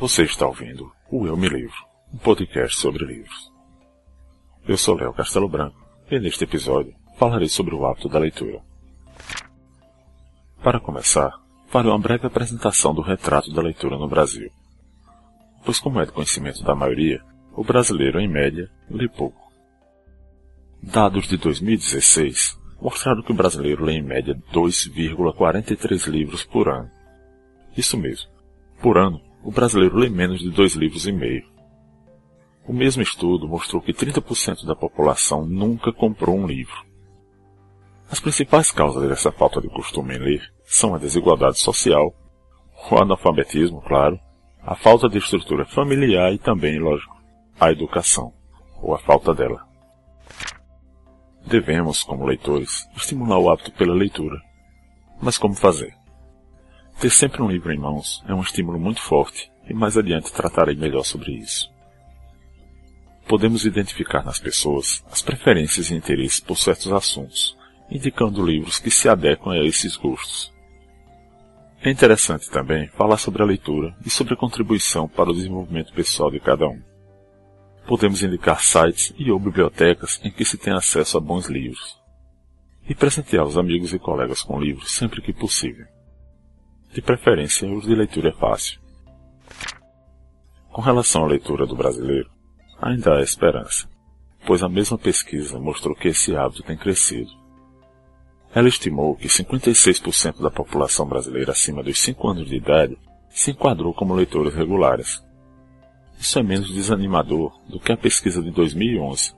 Você está ouvindo o Eu Me Livro, um podcast sobre livros. Eu sou Léo Castelo Branco e neste episódio falarei sobre o hábito da leitura. Para começar, farei uma breve apresentação do retrato da leitura no Brasil. Pois como é de conhecimento da maioria, o brasileiro, em média, lê pouco. Dados de 2016 mostraram que o brasileiro lê em média 2,43 livros por ano. Isso mesmo. Por ano, o brasileiro lê menos de dois livros e meio. O mesmo estudo mostrou que 30% da população nunca comprou um livro. As principais causas dessa falta de costume em ler são a desigualdade social, o analfabetismo, claro, a falta de estrutura familiar e também, lógico, a educação, ou a falta dela. Devemos, como leitores, estimular o hábito pela leitura. Mas como fazer? Ter sempre um livro em mãos é um estímulo muito forte e mais adiante tratarei melhor sobre isso. Podemos identificar nas pessoas as preferências e interesses por certos assuntos, indicando livros que se adequam a esses gostos. É interessante também falar sobre a leitura e sobre a contribuição para o desenvolvimento pessoal de cada um. Podemos indicar sites e ou bibliotecas em que se tem acesso a bons livros. E presentear os amigos e colegas com livros sempre que possível. De preferência, os de leitura fácil. Com relação à leitura do brasileiro, ainda há esperança, pois a mesma pesquisa mostrou que esse hábito tem crescido. Ela estimou que 56% da população brasileira acima dos 5 anos de idade se enquadrou como leitores regulares. Isso é menos desanimador do que a pesquisa de 2011,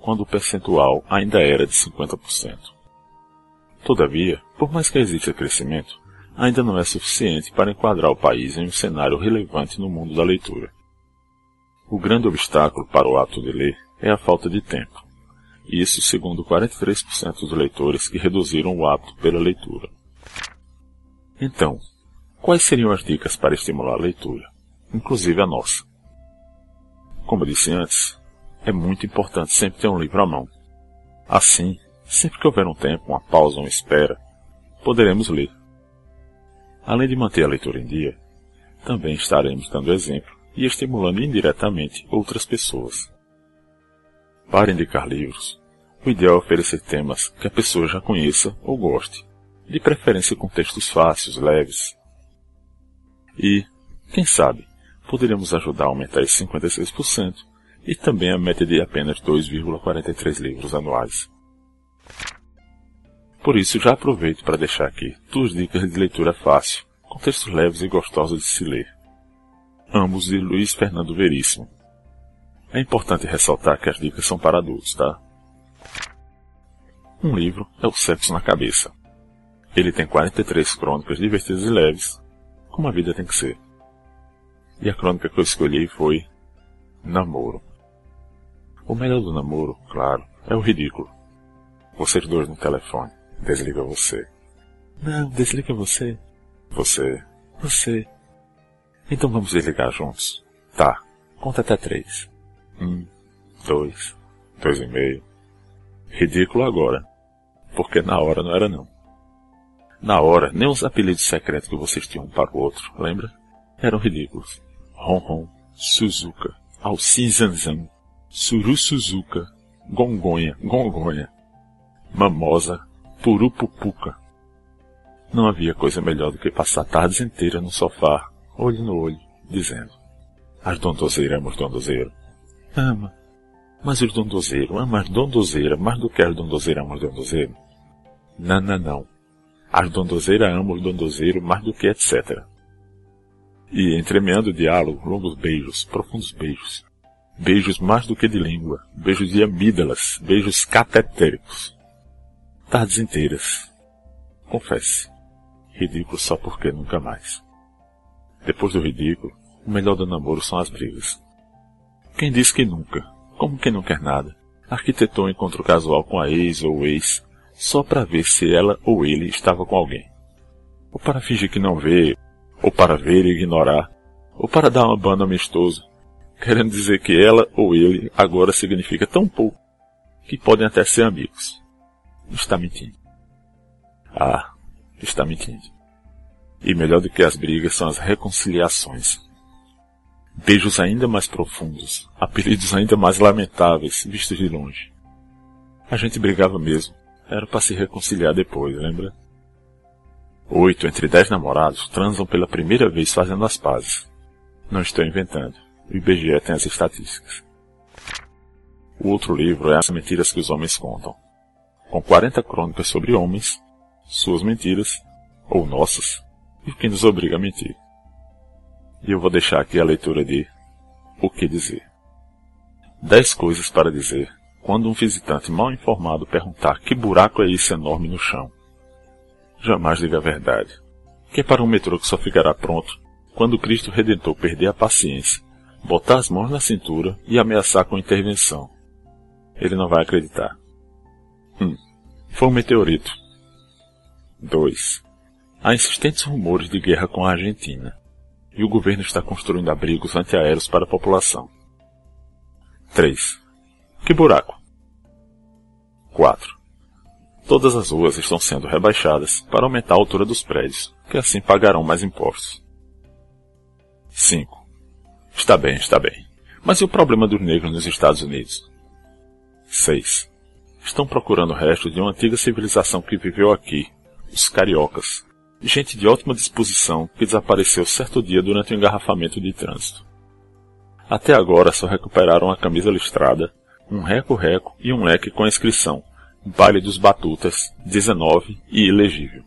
quando o percentual ainda era de 50%. Todavia, por mais que exista crescimento, ainda não é suficiente para enquadrar o país em um cenário relevante no mundo da leitura. O grande obstáculo para o ato de ler é a falta de tempo. Isso segundo 43% dos leitores que reduziram o hábito pela leitura. Então, quais seriam as dicas para estimular a leitura, inclusive a nossa? Como disse antes, é muito importante sempre ter um livro à mão. Assim, sempre que houver um tempo, uma pausa, uma espera, poderemos ler. Além de manter a leitura em dia, também estaremos dando exemplo e estimulando indiretamente outras pessoas. Para indicar livros, o ideal é oferecer temas que a pessoa já conheça ou goste, de preferência com textos fáceis, leves. E, quem sabe, poderíamos ajudar a aumentar esse 56% e também a meta de apenas 2,43 livros anuais. Por isso, já aproveito para deixar aqui duas dicas de leitura fácil, com textos leves e gostosos de se ler. Ambos de Luiz Fernando Veríssimo. É importante ressaltar que as dicas são para adultos, tá? Um livro é O Sexo na Cabeça. Ele tem 43 crônicas divertidas e leves, como a vida tem que ser. E a crônica que eu escolhi foi Namoro. O melhor do namoro, claro, é o ridículo. Vocês dois no telefone. Desliga você. Não, desliga você. Você. Você. Então vamos desligar juntos. Tá. Conta até três. Um, dois, dois e meio. Ridículo agora. Porque na hora não era não. Na hora, nem os apelidos secretos que vocês tinham um para o outro, lembra? Eram ridículos. Ron Ron, Suzuka, Alcin Zanzan, Suru Suzuka, Gongonha, Gongonha, Mamosa, Purupupuca. Não havia coisa melhor do que passar tardes inteiras no sofá, olho no olho, dizendo: As dondozeiras, amos dondozeiro. Ama. Mas os dondozeiros ama as dondozeiras mais do que amam os dondozeiros? Não, não, não. As dondozeiras amam os dondozeiros mais do que etc. E entremeando o diálogo, longos beijos, profundos beijos. Beijos mais do que de língua, beijos de amígdalas, beijos catetéricos. Tardes inteiras. Confesse. Ridículo só porque nunca mais. Depois do ridículo, o melhor do namoro são as brigas. Quem diz que nunca, como quem não quer nada, arquitetou um encontro casual com a ex ou ex só para ver se ela ou ele estava com alguém. Ou para fingir que não vê, ou para ver e ignorar, ou para dar uma banda amistoso, querendo dizer que ela ou ele agora significa tão pouco que podem até ser amigos. Está mentindo. Ah, está mentindo. E melhor do que as brigas são as reconciliações. Beijos ainda mais profundos, apelidos ainda mais lamentáveis, vistos de longe. A gente brigava mesmo. Era para se reconciliar depois, lembra? Oito entre dez namorados transam pela primeira vez fazendo as pazes. Não estou inventando. O IBGE tem as estatísticas. O outro livro é As Mentiras que os Homens Contam. Com 40 crônicas sobre homens, suas mentiras, ou nossas, e quem nos obriga a mentir. E eu vou deixar aqui a leitura de O que dizer. Dez coisas para dizer quando um visitante mal informado perguntar que buraco é esse enorme no chão. Jamais diga a verdade. Que é para um metrô que só ficará pronto quando Cristo Redentor perder a paciência, botar as mãos na cintura e ameaçar com intervenção. Ele não vai acreditar. 1. Um, foi um meteorito. 2. Há insistentes rumores de guerra com a Argentina, e o governo está construindo abrigos antiaéreos para a população. 3. Que buraco? 4. Todas as ruas estão sendo rebaixadas para aumentar a altura dos prédios, que assim pagarão mais impostos. 5. Está bem, está bem. Mas e o problema dos negros nos Estados Unidos? 6. Estão procurando restos de uma antiga civilização que viveu aqui, os cariocas. Gente de ótima disposição que desapareceu certo dia durante um engarrafamento de trânsito. Até agora só recuperaram a camisa listrada, um reco-reco e um leque com a inscrição Baile dos Batutas, 19 e ilegível.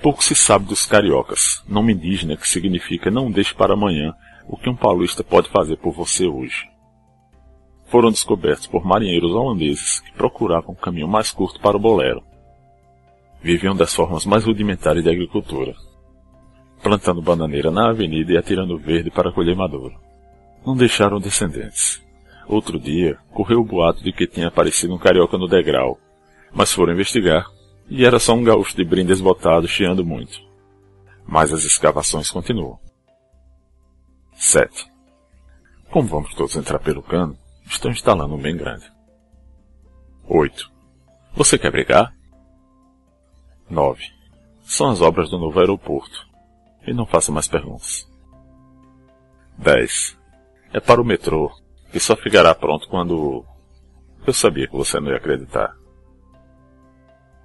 Pouco se sabe dos cariocas, nome indígena que significa não deixe para amanhã o que um paulista pode fazer por você hoje. Foram descobertos por marinheiros holandeses que procuravam um caminho mais curto para o bolero. Viviam das formas mais rudimentares de agricultura, plantando bananeira na avenida e atirando verde para colher maduro. Não deixaram descendentes. Outro dia, correu o boato de que tinha aparecido um carioca no degrau, mas foram investigar, e era só um gaúcho de brim desbotado chiando muito. Mas as escavações continuam. 7. Como vamos todos entrar pelo cano, estão instalando um bem grande. 8. Você quer brigar? 9. São as obras do novo aeroporto. E não faça mais perguntas. 10. É para o metrô, que só ficará pronto quando. Eu sabia que você não ia acreditar.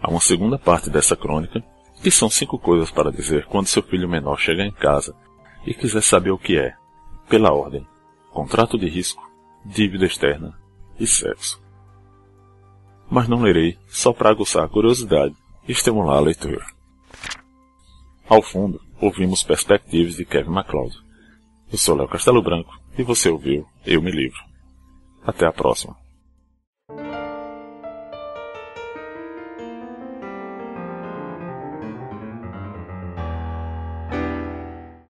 Há uma segunda parte dessa crônica, que são cinco coisas para dizer quando seu filho menor chegar em casa e quiser saber o que é, pela ordem, contrato de risco, dívida externa e sexo. Mas não lerei só para aguçar a curiosidade e estimular a leitura. Ao fundo, ouvimos perspectivas de Kevin MacLeod. Eu sou Léo Castelo Branco e você ouviu Eu Me Livro. Até a próxima.